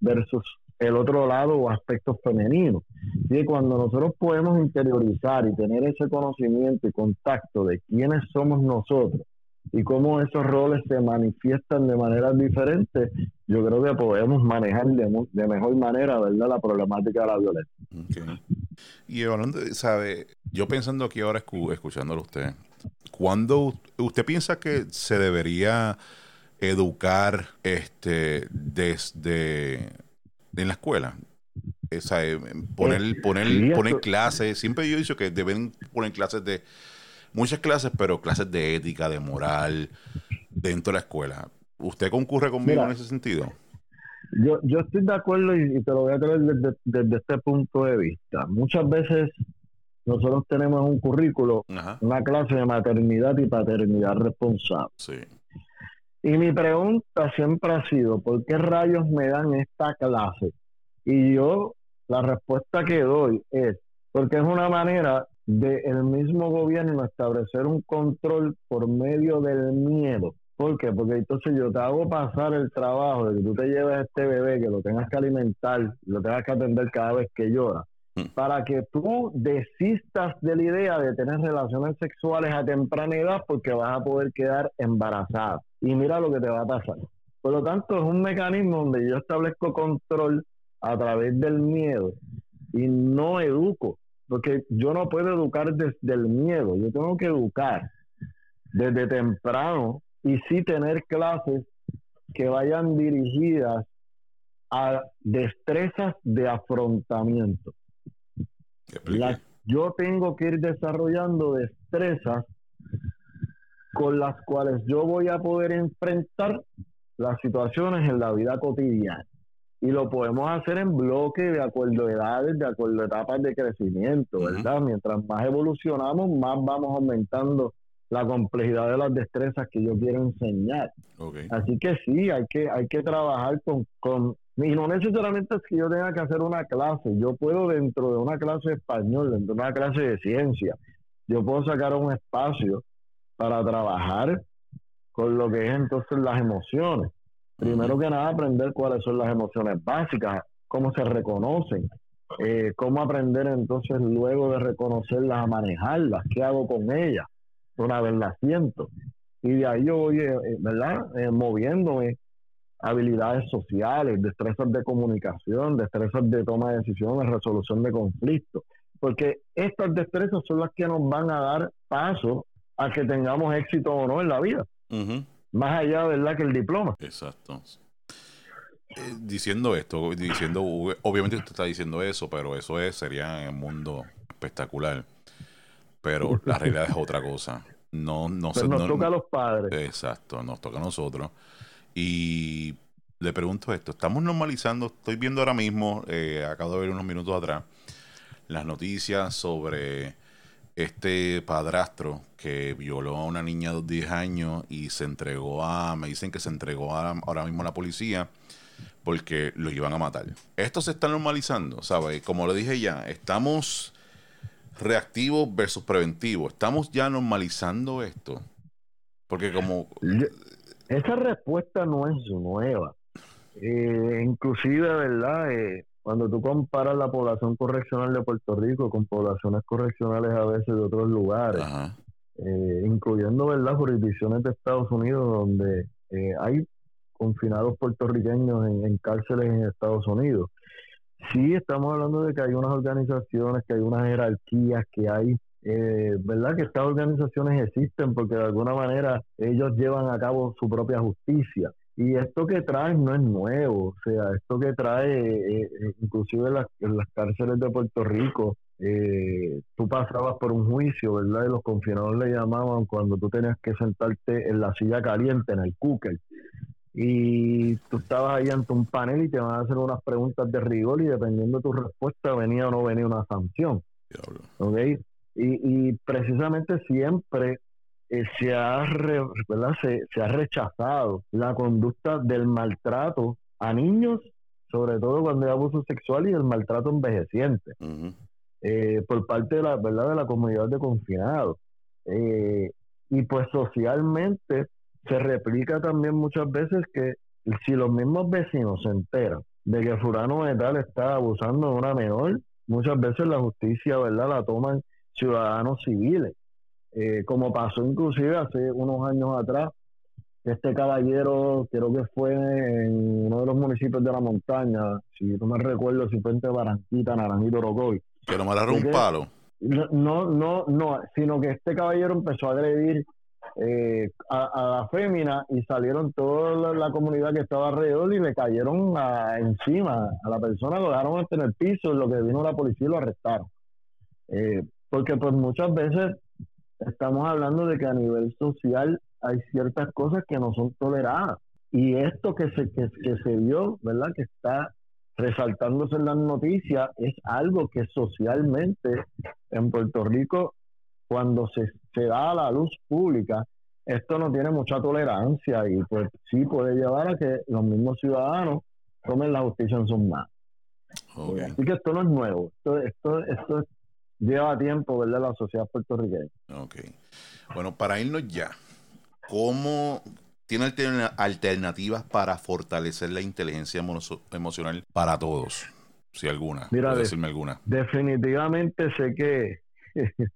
versus el otro lado o aspectos femeninos. Y cuando nosotros podemos interiorizar y tener ese conocimiento y contacto de quiénes somos nosotros y cómo esos roles se manifiestan de maneras diferentes, yo creo que podemos manejar de, mejor manera, ¿verdad?, la problemática de la violencia. Y hablando, ¿sabe? Yo pensando aquí ahora, escuchándolo a usted, ¿cuándo usted piensa que se debería educar este desde en la escuela. Esa, eh, poner, poner, poner clases. Siempre yo he dicho que deben poner clases de. Muchas clases, pero clases de ética, de moral, dentro de la escuela. ¿Usted concurre conmigo en ese sentido? Yo, yo estoy de acuerdo y, te lo voy a traer desde, este punto de vista. Muchas veces nosotros tenemos un currículo, una clase de maternidad y paternidad responsable. Sí. Y mi pregunta siempre ha sido, ¿por qué rayos me dan esta clase? Y yo, la respuesta que doy es, porque es una manera del mismo gobierno establecer un control por medio del miedo. ¿Por qué? Porque entonces yo te hago pasar el trabajo de que tú te lleves a este bebé, que lo tengas que alimentar, lo tengas que atender cada vez que llora, mm. para que tú desistas de la idea de tener relaciones sexuales a temprana edad porque vas a poder quedar embarazada y mira lo que te va a pasar. Por lo tanto, es un mecanismo donde yo establezco control a través del miedo y no educo, porque yo no puedo educar desde el miedo, yo tengo que educar desde temprano y sí tener clases que vayan dirigidas a destrezas de afrontamiento. yo tengo que ir desarrollando destrezas con las cuales yo voy a poder enfrentar las situaciones en la vida cotidiana. Y lo podemos hacer en bloque, de acuerdo a edades, de acuerdo a etapas de crecimiento, ¿verdad? Mientras más evolucionamos, más vamos aumentando la complejidad de las destrezas que yo quiero enseñar. Así que sí, hay que, hay que trabajar con, con, y no necesariamente es que yo tenga que hacer una clase, yo puedo dentro de una clase de español, dentro de una clase de ciencia, yo puedo sacar un espacio para trabajar con lo que es entonces las emociones. Primero que nada, aprender cuáles son las emociones básicas, cómo se reconocen, eh, cómo aprender entonces luego de reconocerlas a manejarlas, qué hago con ellas una vez la siento. Y de ahí yo voy, eh, eh, ¿verdad? Eh, moviéndome habilidades sociales, destrezas de comunicación, destrezas de toma de decisiones, resolución de conflictos. Porque estas destrezas son las que nos van a dar paso a que tengamos éxito o no en la vida. Más allá, ¿verdad?, que el diploma. Exacto. diciendo esto, diciendo, obviamente usted está diciendo eso, pero eso es, sería el mundo espectacular. Pero *laughs* la realidad es otra cosa. No, no Pero nos toca a los padres. Exacto, nos toca a nosotros. Y le pregunto esto, estamos normalizando, estoy viendo ahora mismo, eh, acabo de ver unos minutos atrás, las noticias sobre este padrastro que violó a una niña de 10 años y se entregó a, me dicen que se entregó ahora mismo a la policía porque lo iban a matar. Esto se está normalizando, ¿sabes? Como le dije ya, estamos reactivo versus preventivo. ¿Estamos ya normalizando esto? Porque como... Esa respuesta no es nueva. Eh, inclusive, ¿verdad? Eh, cuando tú comparas la población correccional de Puerto Rico con poblaciones correccionales a veces de otros lugares, eh, incluyendo, ¿verdad? Jurisdicciones de Estados Unidos donde hay confinados puertorriqueños en cárceles en Estados Unidos Sí, estamos hablando de que hay unas organizaciones, que hay unas jerarquías, que hay, eh, ¿verdad? Que estas organizaciones existen porque de alguna manera ellos llevan a cabo su propia justicia. Y esto que trae no es nuevo, o sea, esto que trae, eh, eh, inclusive en las, en las, cárceles de Puerto Rico, tú pasabas por un juicio, ¿verdad? Y los confinados le llamaban cuando tú tenías que sentarte en la silla caliente, en el cooker y tú estabas ahí ante un panel y te van a hacer unas preguntas de rigor y dependiendo de tu respuesta venía o no venía una sanción. ¿Okay? Y, y precisamente siempre eh, se, ha Se, se, ha rechazado la conducta del maltrato a niños, sobre todo cuando hay abuso sexual y el maltrato envejeciente, eh, por parte de la, ¿verdad? de la comunidad de confinados. Eh, y pues socialmente se replica también muchas veces que si los mismos vecinos se enteran de que fulano de tal está abusando de una menor, muchas veces la justicia, ¿verdad?, la toman ciudadanos civiles. Eh, como pasó inclusive hace unos años atrás, este caballero, creo que fue en uno de los municipios de la montaña, si no me recuerdo si fue entre Barranquita, Naranjito, Rocoy. Que no me un palo. No, no, no, sino que este caballero empezó a agredir eh, a, la fémina y salieron toda la, comunidad que estaba alrededor y le cayeron encima a la persona, lo dejaron en el piso, lo que vino la policía y lo arrestaron. Eh, porque pues muchas veces estamos hablando de que a nivel social hay ciertas cosas que no son toleradas. Y esto que se, que, que se vio, ¿verdad? Que está resaltándose en las noticias, es algo que socialmente en Puerto Rico cuando se, se da a la luz pública, esto no tiene mucha tolerancia y pues sí puede llevar a que los mismos ciudadanos tomen la justicia en sus manos. Así que esto no es nuevo, esto, esto, esto lleva tiempo, ¿verdad?, la sociedad puertorriqueña. Ok. Bueno, para irnos ya, ¿cómo tiene alternativas para fortalecer la inteligencia emocional para todos? Si alguna, Mira, decirme alguna. Definitivamente sé que *laughs*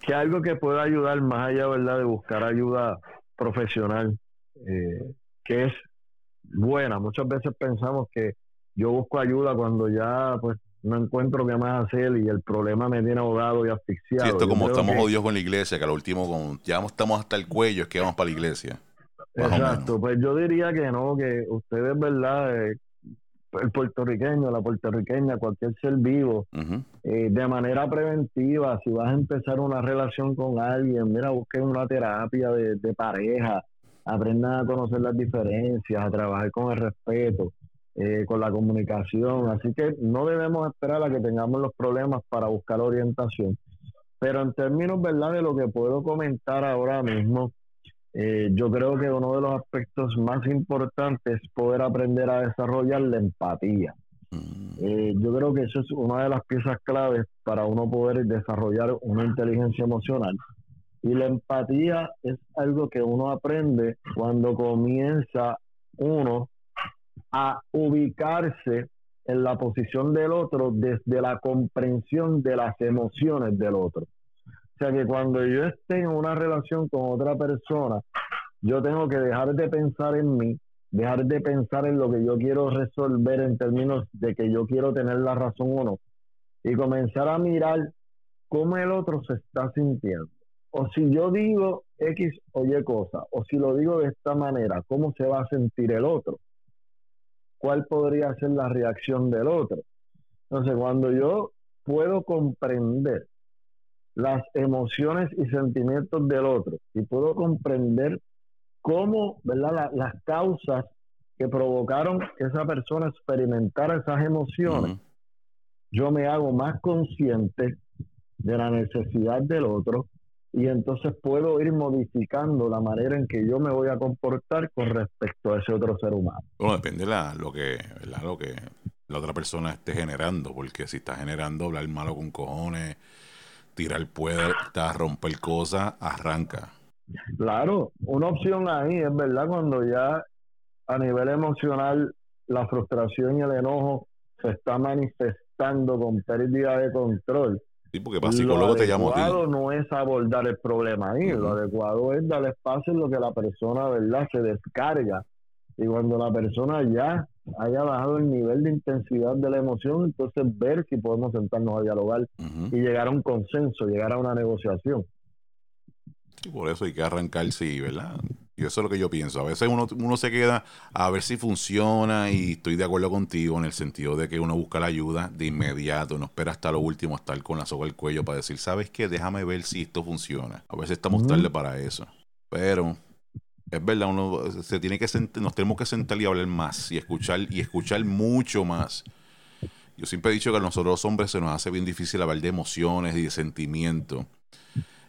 que algo que pueda ayudar más allá, ¿verdad?, de buscar ayuda profesional, eh, que es buena. Muchas veces pensamos que yo busco ayuda cuando ya, pues, no encuentro qué más hacer y el problema me tiene ahogado y asfixiado. Sí, esto como estamos odios con la iglesia, que al último, con, ya estamos hasta el cuello, es que vamos para la iglesia. Exacto, pues yo diría que no, que ustedes, ¿verdad?, eh, el puertorriqueño, la puertorriqueña, cualquier ser vivo, eh, de manera preventiva, si vas a empezar una relación con alguien, mira, busquen una terapia de, pareja, aprendan a conocer las diferencias, a trabajar con el respeto, eh, con la comunicación. Así que no debemos esperar a que tengamos los problemas para buscar orientación. Pero en términos, ¿verdad?, de lo que puedo comentar ahora mismo, eh, yo creo que uno de los aspectos más importantes es poder aprender a desarrollar la empatía. Mm. Eh, yo creo que eso es una de las piezas claves para uno poder desarrollar una inteligencia emocional. Y la empatía es algo que uno aprende cuando comienza uno a ubicarse en la posición del otro desde la comprensión de las emociones del otro sea que cuando yo esté en una relación con otra persona, yo tengo que dejar de pensar en mí, dejar de pensar en lo que yo quiero resolver en términos de que yo quiero tener la razón o no, y comenzar a mirar cómo el otro se está sintiendo. O si yo digo X o Y cosa, o si lo digo de esta manera, ¿cómo se va a sentir el otro? ¿Cuál podría ser la reacción del otro? Entonces, cuando yo puedo comprender las emociones y sentimientos del otro y puedo comprender cómo, ¿verdad? las causas que provocaron que esa persona experimentara esas emociones, yo me hago más consciente de la necesidad del otro y entonces puedo ir modificando la manera en que yo me voy a comportar con respecto a ese otro ser humano. Bueno, depende de lo que, lo que la otra persona esté generando, porque si está generando hablar malo con cojones, tirar puertas, romper cosas, arranca. Claro, una opción ahí es verdad cuando ya a nivel emocional la frustración y el enojo se está manifestando con pérdida de control. Sí, porque para psicólogo te llamo a ti. Lo adecuado no es abordar el problema ahí, lo adecuado es dar espacio en lo que la persona, ¿verdad?, se descarga. Y cuando la persona ya haya bajado el nivel de intensidad de la emoción, entonces ver si podemos sentarnos a dialogar y llegar a un consenso, llegar a una negociación. Y por eso hay que arrancarse, ¿verdad? Y eso es lo que yo pienso. A veces uno, uno se queda a ver si funciona y estoy de acuerdo contigo en el sentido de que uno busca la ayuda de inmediato, no espera hasta lo último, estar con la soga al cuello para decir, ¿sabes qué? Déjame ver si esto funciona. A veces estamos tarde para eso. Pero es verdad, uno se tiene que nos tenemos que sentar y hablar más y escuchar y escuchar mucho más. Yo siempre he dicho que a nosotros los hombres se nos hace bien difícil hablar de emociones y de sentimientos.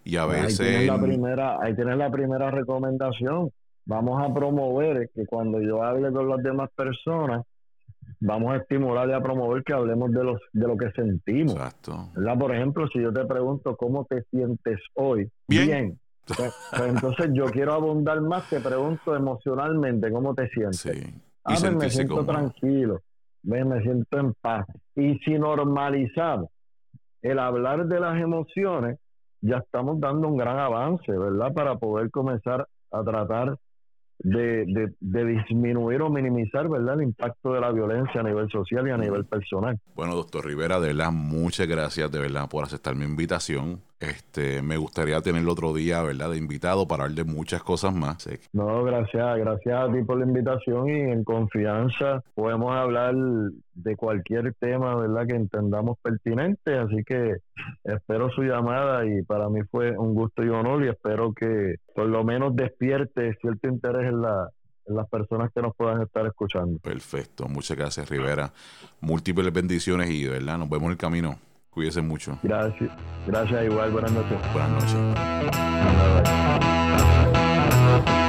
Y a veces... Ahí tienes la primera, ahí tienes la primera recomendación. Vamos a promover que cuando yo hable con las demás personas, vamos a estimular y a promover que hablemos de, los, de lo que sentimos. Exacto. Por ejemplo, si yo te pregunto cómo te sientes hoy, bien pues, pues, entonces yo quiero abundar más, te pregunto emocionalmente, ¿cómo te sientes? Sí. Ah, pues, me siento tranquilo, me siento en paz. Y si normalizamos el hablar de las emociones, ya estamos dando un gran avance, ¿verdad? Para poder comenzar a tratar de, de, disminuir o minimizar ¿verdad? el impacto de la violencia a nivel social y a nivel personal. Bueno, doctor Rivera, de verdad, muchas gracias de verdad por aceptar mi invitación. Este, me gustaría tenerlo otro día, ¿verdad? De invitado para hablar de muchas cosas más. No, gracias, gracias a ti por la invitación y en confianza podemos hablar de cualquier tema, ¿verdad? Que entendamos pertinente. Así que espero su llamada y para mí fue un gusto y honor y espero que por lo menos despierte cierto interés en la en las personas que nos puedan estar escuchando. Perfecto, muchas gracias Rivera. Múltiples bendiciones y verdad nos vemos en el camino. Cuídese mucho. Gracias. Gracias igual. Buenas noches. Buenas noches. Buenas noches.